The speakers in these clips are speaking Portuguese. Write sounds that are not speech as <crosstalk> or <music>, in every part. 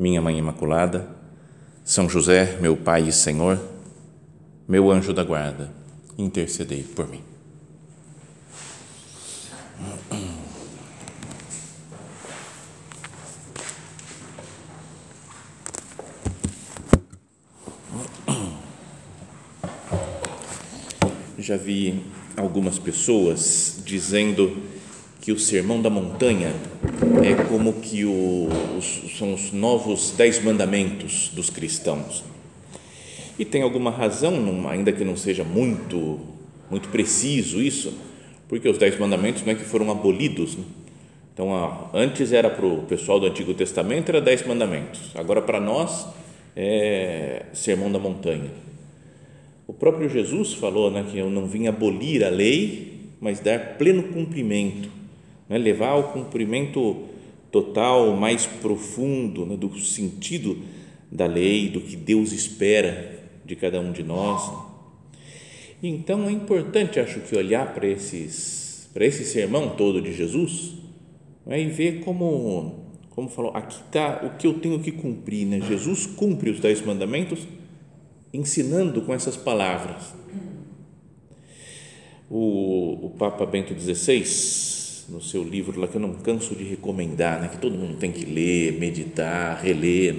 minha Mãe Imaculada, São José, meu Pai e Senhor, meu anjo da guarda, intercedei por mim. Já vi algumas pessoas dizendo que o Sermão da Montanha é como que o, os, são os novos dez mandamentos dos cristãos. E tem alguma razão, ainda que não seja muito, muito preciso isso, porque os dez mandamentos não é que foram abolidos. Né? Então, antes era para o pessoal do Antigo Testamento, era dez mandamentos. Agora, para nós, é Sermão da Montanha. O próprio Jesus falou né, que eu não vim abolir a lei, mas dar pleno cumprimento né? levar ao cumprimento total, mais profundo né? do sentido da lei, do que Deus espera de cada um de nós. Então é importante, acho que, olhar para esses, para esse sermão todo de Jesus né? e ver como, como falou, aqui está o que eu tenho que cumprir. Né? Jesus cumpre os dez mandamentos ensinando com essas palavras. O, o Papa Bento XVI no seu livro lá que eu não canso de recomendar, né, que todo mundo tem que ler, meditar, reler,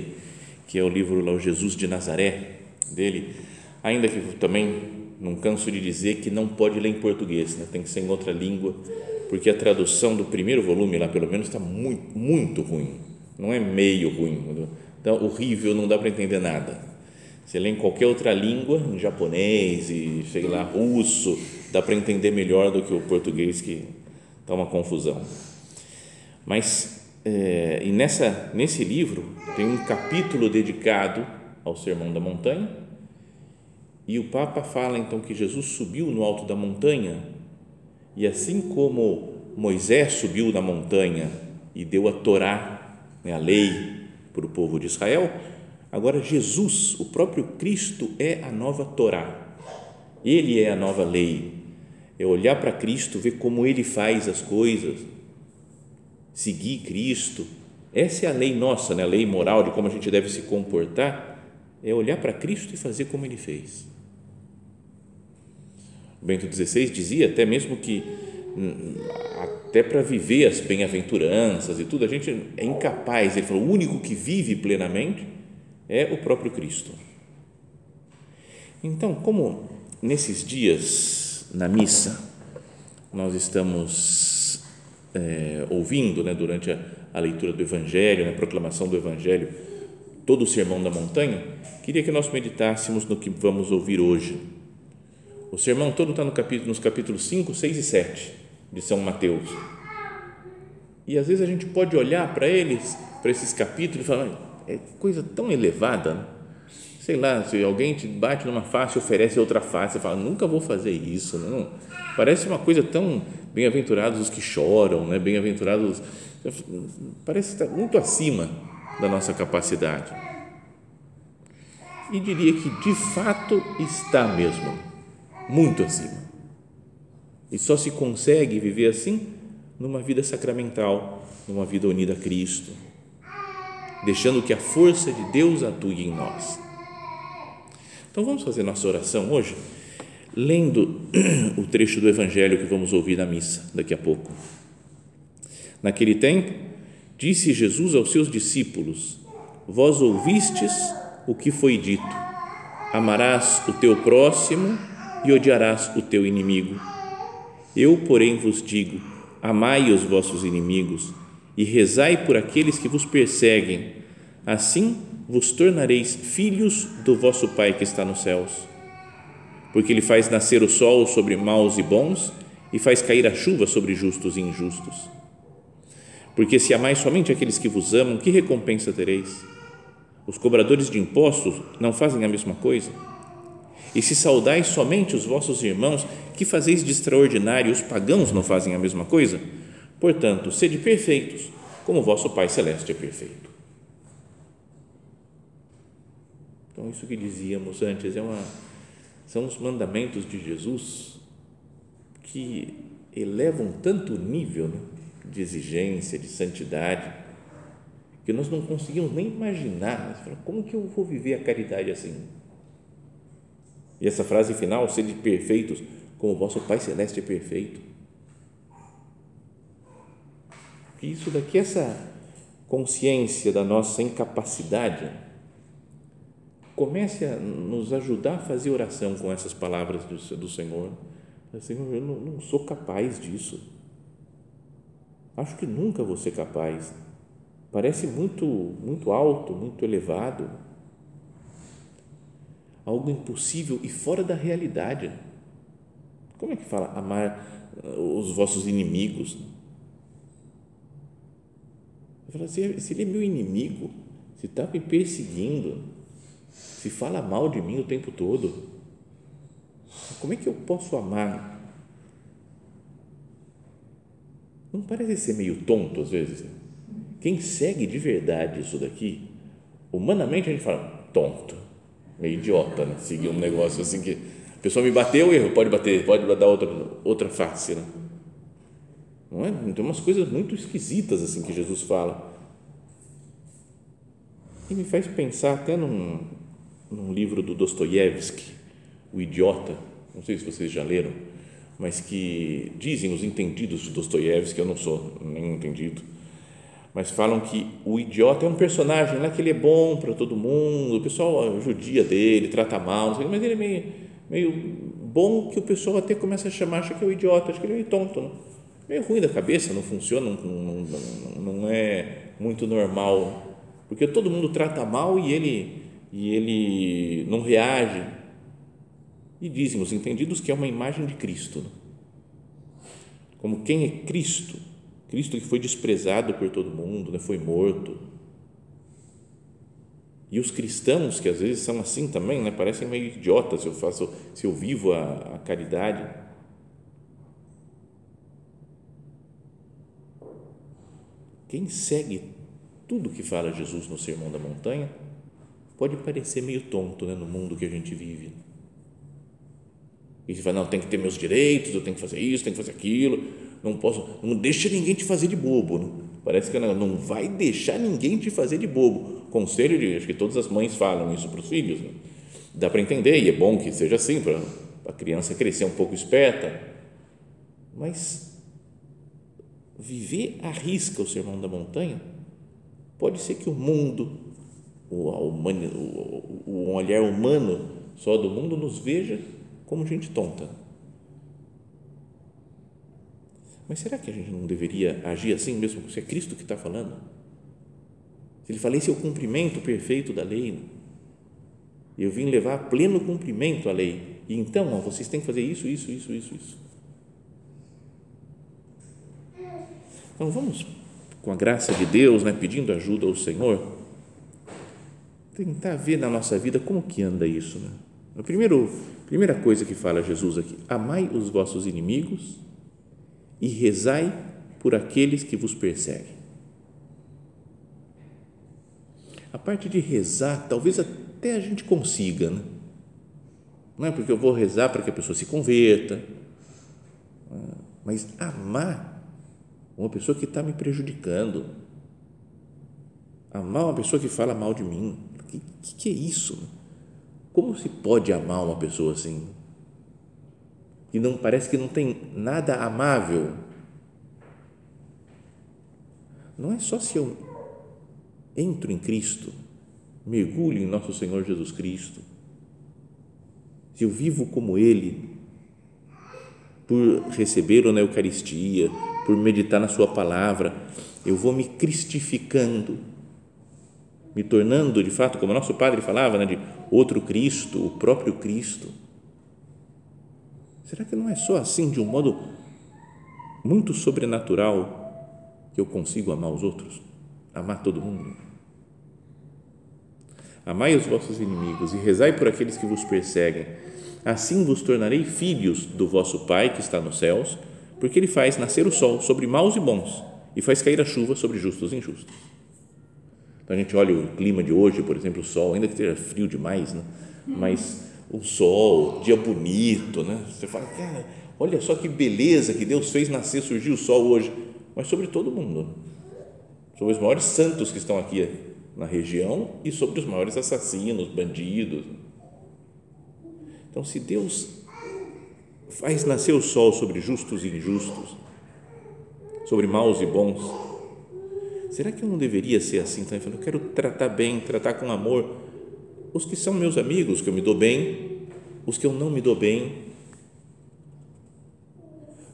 que é o livro lá o Jesus de Nazaré dele, ainda que também não canso de dizer que não pode ler em português, né, tem que ser em outra língua, porque a tradução do primeiro volume lá pelo menos está muito muito ruim, não é meio ruim, então horrível, não dá para entender nada. Você lê em qualquer outra língua, em japonês e sei lá russo, dá para entender melhor do que o português que Está uma confusão. Mas, é, e nessa, nesse livro, tem um capítulo dedicado ao Sermão da Montanha, e o Papa fala então que Jesus subiu no alto da montanha, e assim como Moisés subiu na montanha e deu a Torá, né, a lei, para o povo de Israel, agora Jesus, o próprio Cristo, é a nova Torá. Ele é a nova lei é olhar para Cristo, ver como Ele faz as coisas, seguir Cristo. Essa é a lei nossa, né? a lei moral de como a gente deve se comportar, é olhar para Cristo e fazer como Ele fez. Bento XVI dizia até mesmo que hum, até para viver as bem-aventuranças e tudo, a gente é incapaz. Ele falou: o único que vive plenamente é o próprio Cristo. Então, como nesses dias na missa, nós estamos é, ouvindo né, durante a, a, leitura do Evangelho, a proclamação do Evangelho, todo o Sermão da Montanha, queria que nós meditássemos no que vamos ouvir hoje. O sermão todo está no capítulo, nos capítulos 5, 6 e 7 de São Mateus. E às vezes a gente pode olhar para eles, para esses capítulos, e falar: é coisa tão elevada, né? Sei lá, se alguém te bate numa face oferece outra face, você fala, nunca vou fazer isso, não. Parece uma coisa tão bem-aventurados os que choram, né? Bem-aventurados, parece estar muito acima da nossa capacidade. E diria que de fato está mesmo, muito acima. E só se consegue viver assim numa vida sacramental, numa vida unida a Cristo, deixando que a força de Deus atue em nós então vamos fazer nossa oração hoje, lendo <clears throat> o trecho do Evangelho que vamos ouvir na missa daqui a pouco. Naquele tempo, disse Jesus aos seus discípulos: Vós ouvistes o que foi dito: Amarás o teu próximo e odiarás o teu inimigo. Eu, porém, vos digo: Amai os vossos inimigos e rezai por aqueles que vos perseguem. Assim, vos tornareis filhos do vosso Pai que está nos céus. Porque Ele faz nascer o sol sobre maus e bons e faz cair a chuva sobre justos e injustos. Porque se amais somente aqueles que vos amam, que recompensa tereis? os cobradores de impostos não fazem a mesma coisa? E se saudais somente os vossos irmãos, que fazeis de extraordinário, os pagãos não fazem a mesma coisa? Portanto, sede perfeitos, como vosso Pai Celeste é perfeito. Então, isso que dizíamos antes é uma, são os mandamentos de Jesus que elevam tanto o nível né, de exigência, de santidade, que nós não conseguimos nem imaginar. Como que eu vou viver a caridade assim? E essa frase final, sede perfeitos, como o vosso Pai Celeste é perfeito. Isso daqui, essa consciência da nossa incapacidade, comece a nos ajudar a fazer oração com essas palavras do, do Senhor. Senhor, eu não, não sou capaz disso. Acho que nunca vou ser capaz. Parece muito, muito alto, muito elevado algo impossível e fora da realidade. Como é que fala amar uh, os vossos inimigos? Falo, se, se ele é meu inimigo, se está me perseguindo, se fala mal de mim o tempo todo, como é que eu posso amar? Não parece ser meio tonto às vezes? Quem segue de verdade isso daqui, humanamente a gente fala tonto meio idiota, né? Seguir um negócio assim que a pessoa me bateu, erro, pode bater, pode dar outra, outra face, né? Não é? Tem umas coisas muito esquisitas assim que Jesus fala. E me faz pensar até num, num livro do Dostoiévski, O Idiota, não sei se vocês já leram, mas que dizem os entendidos de Dostoiévski, eu não sou nem entendido, mas falam que o idiota é um personagem lá que ele é bom para todo mundo, o pessoal judia dele, trata mal, sei, mas ele é meio, meio bom que o pessoal até começa a chamar, acha que é o idiota, acha que ele é meio tonto, né? meio ruim da cabeça, não funciona, não, não, não é muito normal, porque todo mundo trata mal e ele, e ele não reage. E dizem os entendidos que é uma imagem de Cristo. Né? Como quem é Cristo Cristo que foi desprezado por todo mundo, né? foi morto. E os cristãos, que às vezes são assim também, né? parecem meio idiotas se eu, faço, se eu vivo a, a caridade. Quem segue tudo que fala Jesus no Sermão da Montanha pode parecer meio tonto né? no mundo que a gente vive. E você fala, não, tem que ter meus direitos, eu tenho que fazer isso, tenho que fazer aquilo não posso, não deixa ninguém te fazer de bobo. Não? Parece que não, não vai deixar ninguém te fazer de bobo. Conselho de, acho que todas as mães falam isso para os filhos. Né? Dá para entender e é bom que seja assim para a criança crescer um pouco esperta. Mas viver à risca o sermão da montanha pode ser que o mundo, o, olhar humano só do mundo nos veja como gente tonta Mas será que a gente não deveria agir assim mesmo se é Cristo que está falando? Se ele fala, esse é o cumprimento perfeito da lei. Eu vim levar a pleno cumprimento a lei. E então, ó, vocês têm que fazer isso, isso, isso, isso, isso. Então vamos, com a graça de Deus, né, pedindo ajuda ao Senhor, tentar ver na nossa vida como que anda isso. Né? A primeiro, primeira coisa que fala Jesus aqui: amai os vossos inimigos e rezai por aqueles que vos perseguem. A parte de rezar, talvez até a gente consiga, né? não é porque eu vou rezar para que a pessoa se converta, mas amar uma pessoa que está me prejudicando, amar uma pessoa que fala mal de mim, o que, que, é isso? Como se pode amar uma pessoa assim? que não parece que não tem nada amável. Não é só se eu entro em Cristo, mergulho em nosso Senhor Jesus Cristo, se eu vivo como Ele, por recebê-lo na Eucaristia, por meditar na Sua palavra, eu vou me cristificando, me tornando de fato, como nosso Padre falava, né, de outro Cristo, o próprio Cristo Será que não é só assim, de um modo muito sobrenatural, que eu consigo amar os outros? Amar todo mundo? Amai os vossos inimigos e rezai por aqueles que vos perseguem. Assim vos tornarei filhos do vosso Pai que está nos céus, porque ele faz nascer o sol sobre maus e bons e faz cair a chuva sobre justos e injustos. Então a gente olha o clima de hoje, por exemplo, o sol, ainda que esteja frio demais, né? mas o sol, dia bonito, né? Você fala, cara, olha só que beleza que Deus fez nascer, surgir o sol hoje, mas sobre todo mundo, sobre os maiores santos que estão aqui na região e sobre os maiores assassinos, bandidos. Então, se Deus faz nascer o sol sobre justos e injustos, sobre maus e bons, será que eu não deveria ser assim também? Eu quero tratar bem, tratar com amor os que são meus amigos, que eu me dou bem, os que eu não me dou bem.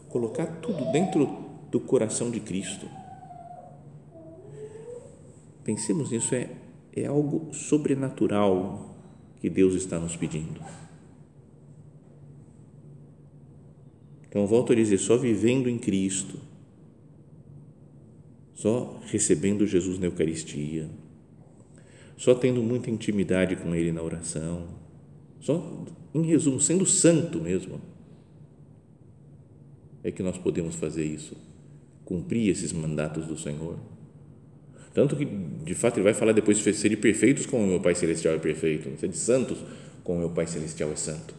Colocar tudo dentro do coração de Cristo. Pensemos nisso, é, é algo sobrenatural que Deus está nos pedindo. Então, volto a dizer, só vivendo em Cristo, só recebendo Jesus na Eucaristia, só tendo muita intimidade com Ele na oração, só, em resumo, sendo santo mesmo, é que nós podemos fazer isso, cumprir esses mandatos do Senhor. Tanto que, de fato, ele vai falar depois, ser de perfeitos como o meu Pai Celestial é perfeito, ser de santos como o meu Pai Celestial é santo.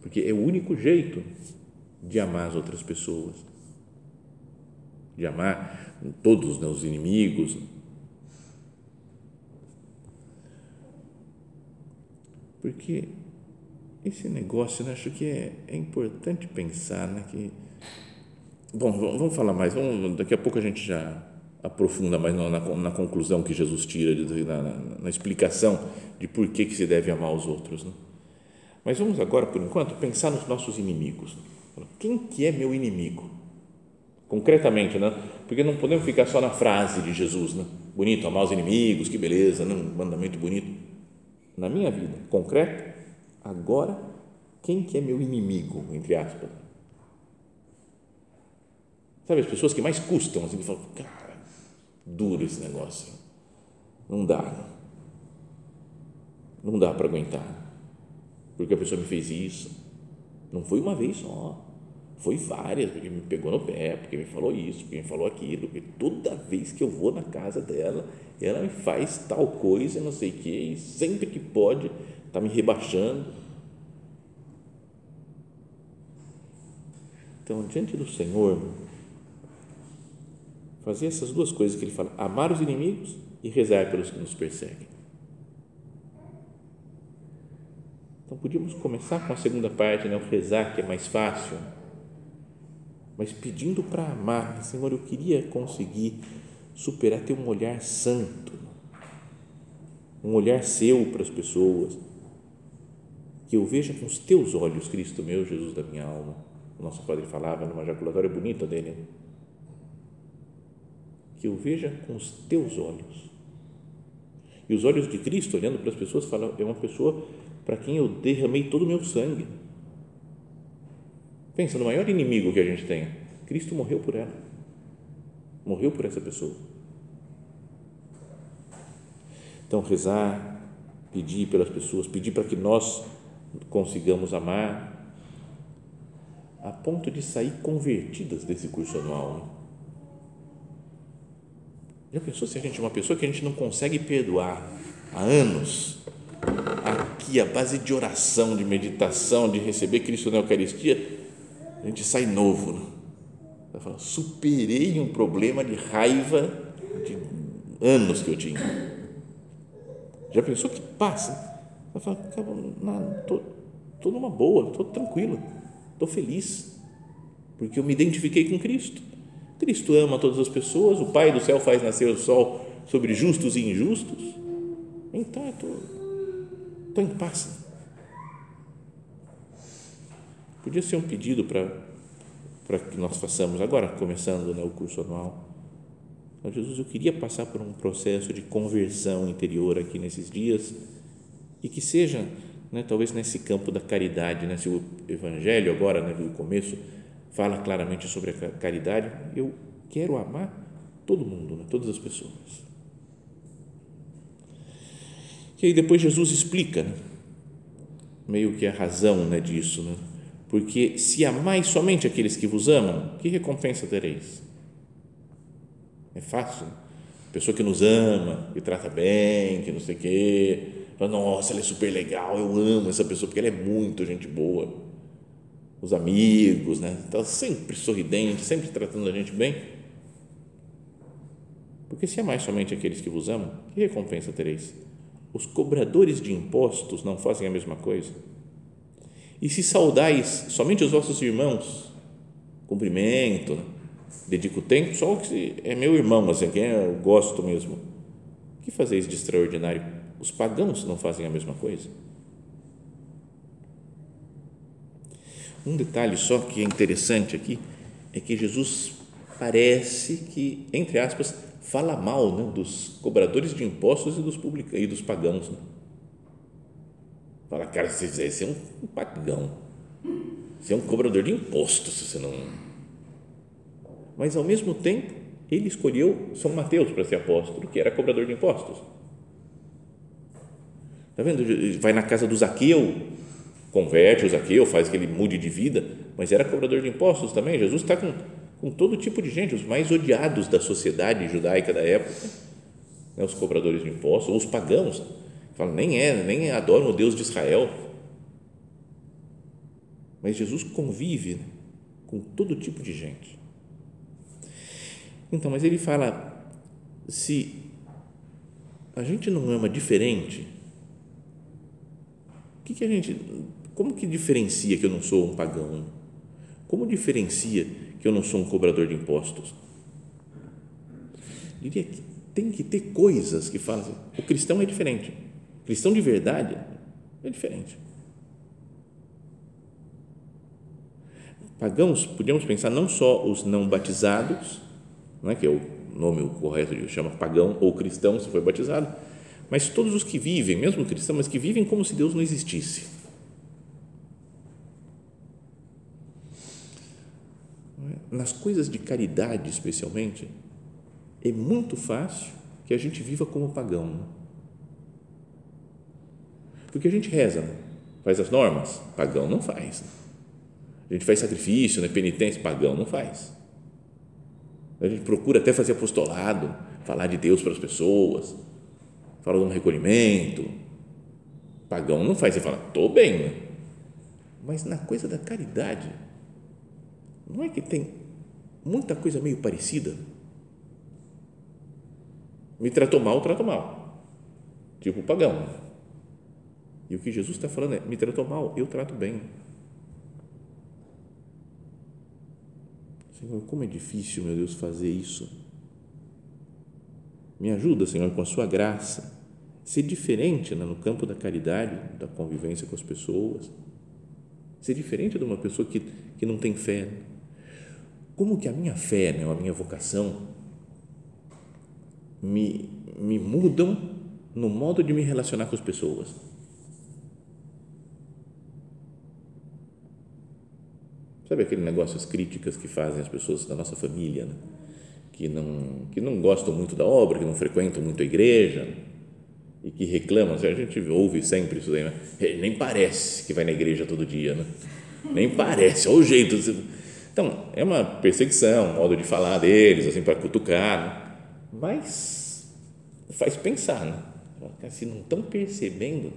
Porque é o único jeito de amar as outras pessoas, de amar todos né, os inimigos. Porque esse negócio, né, acho que é, é importante pensar né, que. Bom, vamos falar mais, vamos, daqui a pouco a gente já aprofunda mais na, na, na conclusão que Jesus tira, na, na, na, explicação de por que, que se deve amar os outros. Né? Mas vamos agora, por enquanto, pensar nos nossos inimigos. Quem que é meu inimigo? Concretamente, né? porque não podemos ficar só na frase de Jesus, né? bonito, amar os inimigos, que beleza, né? um mandamento bonito. Na minha vida concreta, agora, quem que é meu inimigo, entre aspas? Sabe, as pessoas que mais custam, assim, que falam, cara, duro esse negócio. Não dá. Não dá para aguentar. Porque a pessoa me fez isso. Não foi uma vez só. Foi várias, porque me pegou no pé, porque me falou isso, porque me falou aquilo, porque toda vez que eu vou na casa dela, ela me faz tal coisa, não sei o quê, e sempre que pode, está me rebaixando. Então, diante do Senhor, fazer essas duas coisas que ele fala: amar os inimigos e rezar pelos que nos perseguem. Então podíamos começar com a segunda parte, né, o rezar, que é mais fácil, mas pedindo para amar, Senhor, eu queria conseguir superar, ter um olhar santo, um olhar seu para as pessoas, que eu veja com os teus olhos, Cristo meu, Jesus da minha alma. O nosso Padre falava numa jaculatória bonita dele que eu veja com os teus olhos. E os olhos de Cristo, olhando para as pessoas, falam: é uma pessoa para quem eu derramei todo o meu sangue. Pensa no maior inimigo que a gente tem. Cristo morreu por ela. Morreu por essa pessoa. Então, rezar, pedir pelas pessoas, pedir para que nós consigamos amar, a ponto de sair convertidas desse curso anual. Né? Já pensou se a gente é uma pessoa que a gente não consegue perdoar há anos? Aqui, a base de oração, de meditação, de receber Cristo na Eucaristia, a gente sai novo. Né? Fala, superei um problema de raiva de anos que eu tinha. Já pensou que passa? Vai falar, estou numa boa, estou tranquilo, estou feliz, porque eu me identifiquei com Cristo Cristo ama todas as pessoas, o Pai do céu faz nascer o sol sobre justos e injustos. Então, estou em paz. Podia ser um pedido para, para que nós façamos, agora começando né, o curso anual. Jesus, eu queria passar por um processo de conversão interior aqui nesses dias e que seja, né, talvez nesse campo da caridade, né, se o Evangelho agora, né, do começo, fala claramente sobre a caridade. Eu quero amar todo mundo, né? todas as pessoas. Que aí depois Jesus explica, né? meio que a razão né, disso, né? Porque se amais somente aqueles que vos amam, que recompensa tereis? É fácil. Pessoa que nos ama, que trata bem, que não sei o quê, fala, nossa, ela é super legal, eu amo essa pessoa porque ela é muito gente boa. Os amigos, né? Está sempre sorridente, sempre tratando a gente bem. Porque se amais somente aqueles que vos amam, que recompensa tereis? Os cobradores de impostos não fazem a mesma coisa? E se saudais somente os vossos irmãos, cumprimento, dedico tempo só o que é meu irmão, assim, quem eu gosto mesmo. O que fazeis de extraordinário? Os pagãos não fazem a mesma coisa? Um detalhe só que é interessante aqui é que Jesus parece que, entre aspas, fala mal né, dos cobradores de impostos e dos, publica, e dos pagãos. Né? Fala, cara, você, você é um pagão, você é um cobrador de impostos, você não. Mas ao mesmo tempo, ele escolheu São Mateus para ser apóstolo, que era cobrador de impostos. Está vendo? Vai na casa do Zaqueu, converte o Zaqueu, faz que ele mude de vida, mas era cobrador de impostos também. Jesus está com, com todo tipo de gente, os mais odiados da sociedade judaica da época, né, os cobradores de impostos, ou os pagãos Fala, nem é, nem adoram o Deus de Israel. Mas Jesus convive né, com todo tipo de gente. Então, mas ele fala: se a gente não ama diferente, o que, que a gente, como que diferencia que eu não sou um pagão? Como diferencia que eu não sou um cobrador de impostos? Diria que tem que ter coisas que fazem. O cristão é diferente Cristão de verdade é diferente. Pagãos, podíamos pensar não só os não batizados, é que é o nome correto de chama pagão ou cristão se foi batizado, mas todos os que vivem, mesmo cristãos, mas que vivem como se Deus não existisse. Nas coisas de caridade, especialmente, é muito fácil que a gente viva como pagão. Porque a gente reza, né? faz as normas, pagão não faz. A gente faz sacrifício, né? penitência, pagão não faz. A gente procura até fazer apostolado, falar de Deus para as pessoas, fala de um recolhimento. Pagão não faz, você fala, estou bem. Né? Mas na coisa da caridade, não é que tem muita coisa meio parecida? Me tratou mal, trato mal. Tipo pagão. E o que Jesus está falando é: me tratou mal, eu trato bem. Senhor, como é difícil, meu Deus, fazer isso. Me ajuda, Senhor, com a sua graça, ser diferente né, no campo da caridade, da convivência com as pessoas, ser diferente de uma pessoa que, que não tem fé. Como que a minha fé, né, a minha vocação, me, me mudam no modo de me relacionar com as pessoas Sabe aquele negócio, as críticas que fazem as pessoas da nossa família, né? que, não, que não gostam muito da obra, que não frequentam muito a igreja e que reclamam. A gente ouve sempre isso daí, né? nem parece que vai na igreja todo dia, né? nem parece, olha o jeito. Então, é uma perseguição, um modo de falar deles, assim, para cutucar, né? mas faz pensar, né? Se não estão percebendo,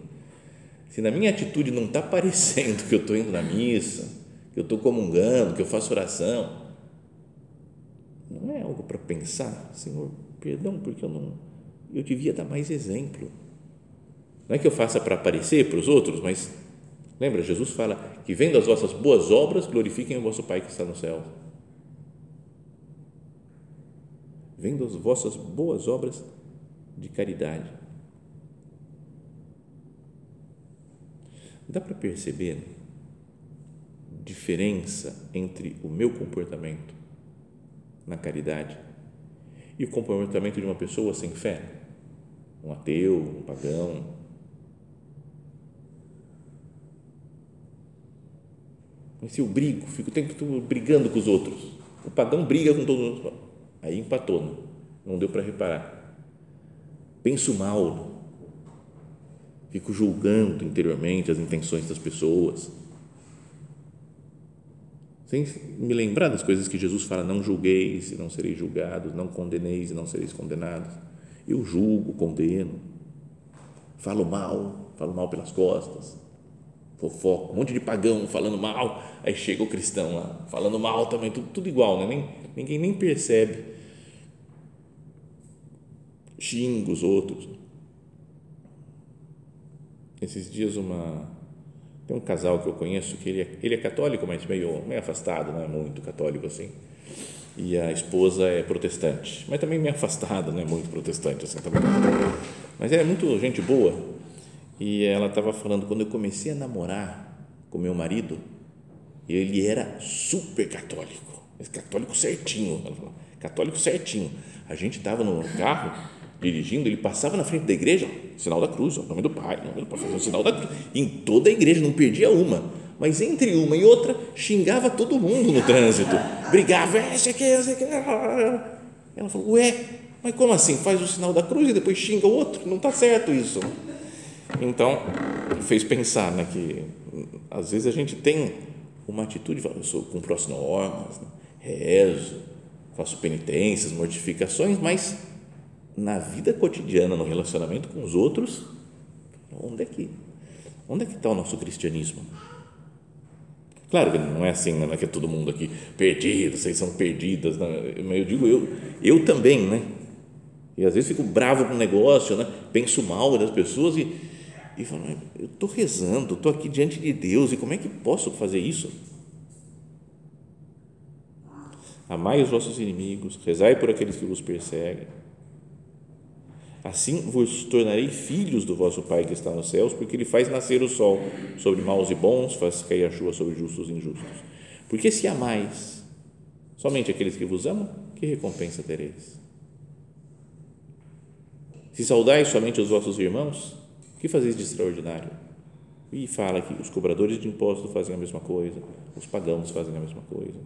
se na minha atitude não está parecendo que eu estou indo na missa, que eu estou comungando, que eu faço oração. Não é algo para pensar, Senhor, perdão, porque eu não, eu devia dar mais exemplo. Não é que eu faça para aparecer para os outros, mas lembra, Jesus fala que vendo as vossas boas obras, glorifiquem o vosso Pai que está no céu. Vendo as vossas boas obras de caridade. Dá para perceber diferença entre o meu comportamento na caridade e o comportamento de uma pessoa sem fé, um ateu, um pagão. Mas se eu brigo, fico o tempo todo brigando com os outros, o pagão briga com todos os outros, aí empatou, não, não deu para reparar. Penso mal, fico julgando interiormente as intenções das pessoas. Sem me lembrar das coisas que Jesus fala: não julgueis e não sereis julgados, não condeneis e não sereis condenados. Eu julgo, condeno, falo mal, falo mal pelas costas, fofoca, um monte de pagão falando mal, aí chega o cristão lá, falando mal também, tudo, tudo igual, né? nem, ninguém nem percebe. Xinga os outros. Esses dias uma tem um casal que eu conheço que ele é, ele é católico, mas meio, meio afastado, não é muito católico assim. E a esposa é protestante, mas também meio <laughs> afastada, não é muito protestante assim também. Mas é muito gente boa. E ela estava falando quando eu comecei a namorar com meu marido, ele era super católico, católico certinho, católico certinho. A gente estava no carro dirigindo, ele passava na frente da igreja, sinal da cruz, o nome do Pai, nome do Pai, o sinal da cruz, em toda a igreja, não perdia uma, mas entre uma e outra, xingava todo mundo no trânsito, brigava, esse aqui, esse aqui, ela falou, ué, mas como assim, faz o sinal da cruz e depois xinga o outro, não está certo isso, então, fez pensar, né, que às vezes a gente tem uma atitude, eu sou, cumpro as normas, né, rezo, faço penitências, mortificações, mas na vida cotidiana, no relacionamento com os outros, onde é que onde é que está o nosso cristianismo? Claro que não é assim, né? não é que é todo mundo aqui perdido, vocês são perdidas, né? mas eu digo eu, eu também, né? E às vezes fico bravo com o negócio, né? penso mal das pessoas e, e falo, eu estou rezando, estou aqui diante de Deus e como é que posso fazer isso? Amai os vossos inimigos, rezai por aqueles que vos perseguem Assim vos tornarei filhos do vosso Pai que está nos céus, porque Ele faz nascer o sol sobre maus e bons, faz cair a chuva sobre justos e injustos. Porque se amais somente aqueles que vos amam, que recompensa tereis? Se saudais somente os vossos irmãos, que fazeis de extraordinário? E fala que os cobradores de impostos fazem a mesma coisa, os pagãos fazem a mesma coisa.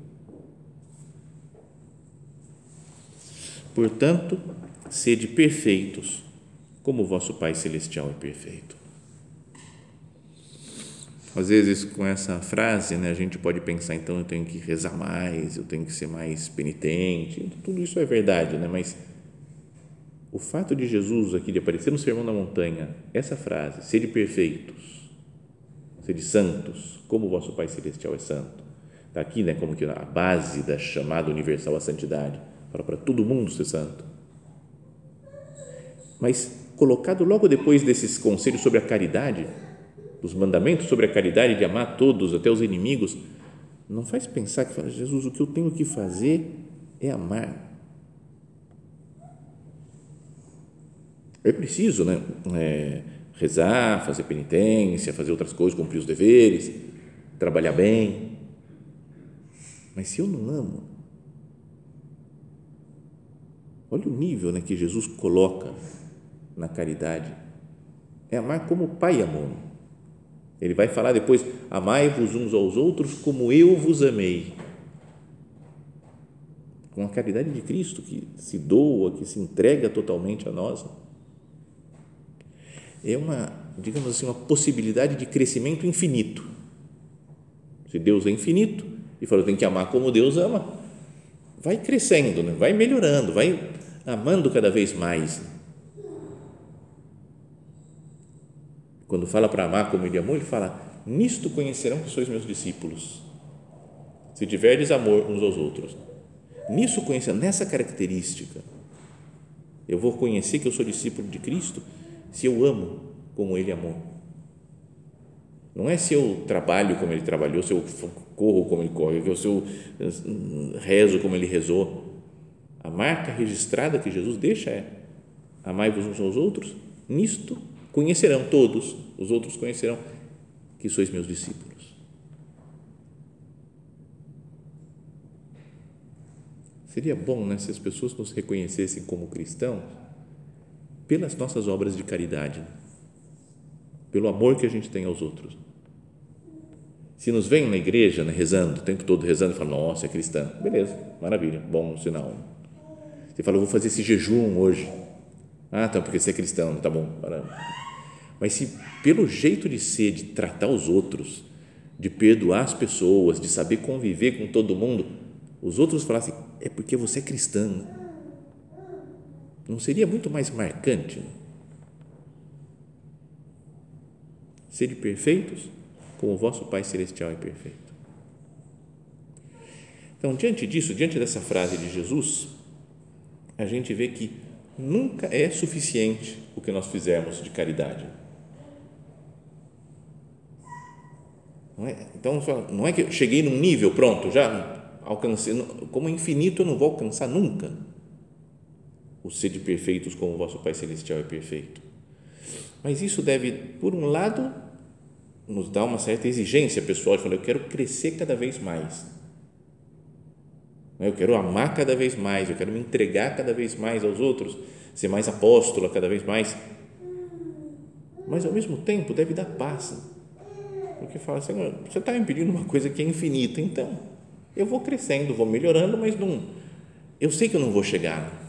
Portanto, sede perfeitos, como o vosso Pai Celestial é perfeito. Às vezes, com essa frase, né, a gente pode pensar, então, eu tenho que rezar mais, eu tenho que ser mais penitente, tudo isso é verdade, né, mas o fato de Jesus aqui, de aparecer no Sermão da Montanha, essa frase, sede perfeitos, sede santos, como o vosso Pai Celestial é santo, está aqui, né, como que a base da chamada universal à santidade, para, para todo mundo ser santo mas colocado logo depois desses conselhos sobre a caridade, os mandamentos sobre a caridade de amar todos, até os inimigos, não faz pensar que fala, Jesus, o que eu tenho que fazer é amar. É preciso, né? É, rezar, fazer penitência, fazer outras coisas, cumprir os deveres, trabalhar bem. Mas se eu não amo, olha o nível né, que Jesus coloca na caridade. É amar como o Pai amou. Ele vai falar depois: amai-vos uns aos outros como eu vos amei. Com a caridade de Cristo que se doa, que se entrega totalmente a nós. É uma, digamos assim, uma possibilidade de crescimento infinito. Se Deus é infinito e falou tem que amar como Deus ama, vai crescendo, né? vai melhorando, vai amando cada vez mais Quando fala para amar como ele amou, ele fala: Nisto conhecerão que sois meus discípulos, se tiverdes amor uns aos outros. Nisso conhecerão, nessa característica, eu vou conhecer que eu sou discípulo de Cristo se eu amo como ele amou. Não é se eu trabalho como ele trabalhou, se eu corro como ele corre, se eu hum, rezo como ele rezou. A marca registrada que Jesus deixa é: amai-vos uns aos outros, nisto conhecerão todos, os outros conhecerão que sois meus discípulos. Seria bom né, se as pessoas nos reconhecessem como cristãos pelas nossas obras de caridade, pelo amor que a gente tem aos outros. Se nos vem na igreja né, rezando, o tempo todo rezando, e fala, nossa, é cristã, beleza, maravilha, bom sinal. Você fala, vou fazer esse jejum hoje. Ah, tá, porque você é cristão, tá bom. Mas se pelo jeito de ser, de tratar os outros, de perdoar as pessoas, de saber conviver com todo mundo, os outros falassem, é porque você é cristã. Não seria muito mais marcante? Sede perfeitos, como o vosso Pai Celestial é perfeito. Então, diante disso, diante dessa frase de Jesus, a gente vê que nunca é suficiente o que nós fizermos de caridade. Não é? Então, não é que eu cheguei num nível, pronto, já alcancei, como infinito eu não vou alcançar nunca o ser de perfeitos como o vosso Pai Celestial é perfeito. Mas isso deve, por um lado, nos dar uma certa exigência pessoal, de falar, eu quero crescer cada vez mais. Eu quero amar cada vez mais, eu quero me entregar cada vez mais aos outros, ser mais apóstolo cada vez mais. Mas, ao mesmo tempo, deve dar paz. Porque fala assim, você está me pedindo uma coisa que é infinita, então eu vou crescendo, vou melhorando, mas não, eu sei que eu não vou chegar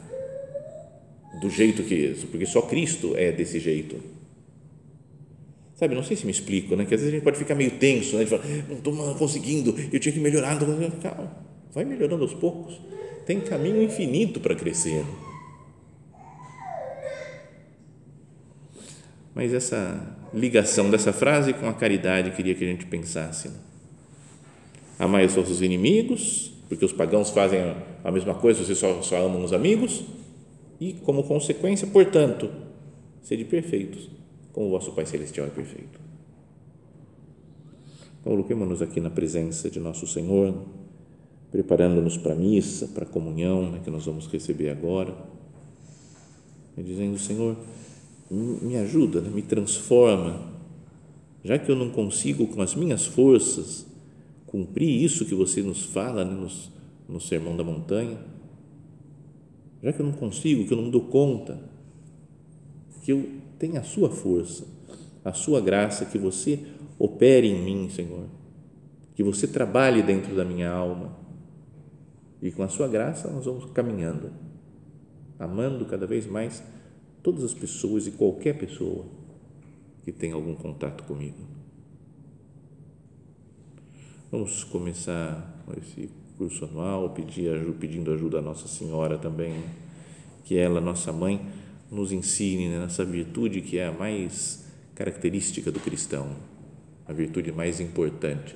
do jeito que isso, porque só Cristo é desse jeito. Sabe, não sei se me explico, né? Que às vezes a gente pode ficar meio tenso, né? De falar, não estou conseguindo, eu tinha que melhorar. Calma, vai melhorando aos poucos. Tem caminho infinito para crescer. Mas essa ligação dessa frase com a caridade queria que a gente pensasse. Né? Amai os vossos inimigos, porque os pagãos fazem a mesma coisa, vocês só, só amam os amigos e, como consequência, portanto, sede perfeitos, como o vosso Pai Celestial é perfeito. Coloquemos-nos aqui na presença de nosso Senhor, preparando-nos para a missa, para a comunhão né, que nós vamos receber agora, e dizendo: Senhor, me ajuda, né, me transforma, já que eu não consigo com as minhas forças cumprir isso que você nos fala né, no, no Sermão da Montanha já que eu não consigo, que eu não dou conta, que eu tenha a sua força, a sua graça, que você opere em mim, Senhor, que você trabalhe dentro da minha alma. E com a sua graça nós vamos caminhando, amando cada vez mais todas as pessoas e qualquer pessoa que tenha algum contato comigo. Vamos começar esse curso anual, pedindo ajuda à Nossa Senhora também, que ela, nossa mãe, nos ensine né, nessa virtude que é a mais característica do cristão, a virtude mais importante.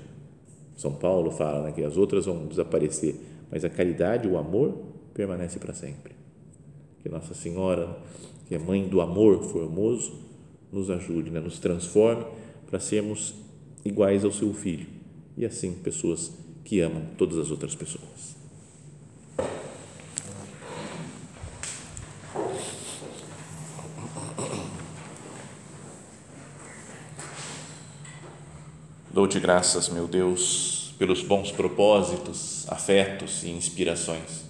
São Paulo fala né, que as outras vão desaparecer, mas a caridade, o amor, permanece para sempre. Que Nossa Senhora, que é mãe do amor formoso, nos ajude, né, nos transforme para sermos iguais ao seu Filho e assim pessoas que amam todas as outras pessoas. Dou-te graças, meu Deus, pelos bons propósitos, afetos e inspirações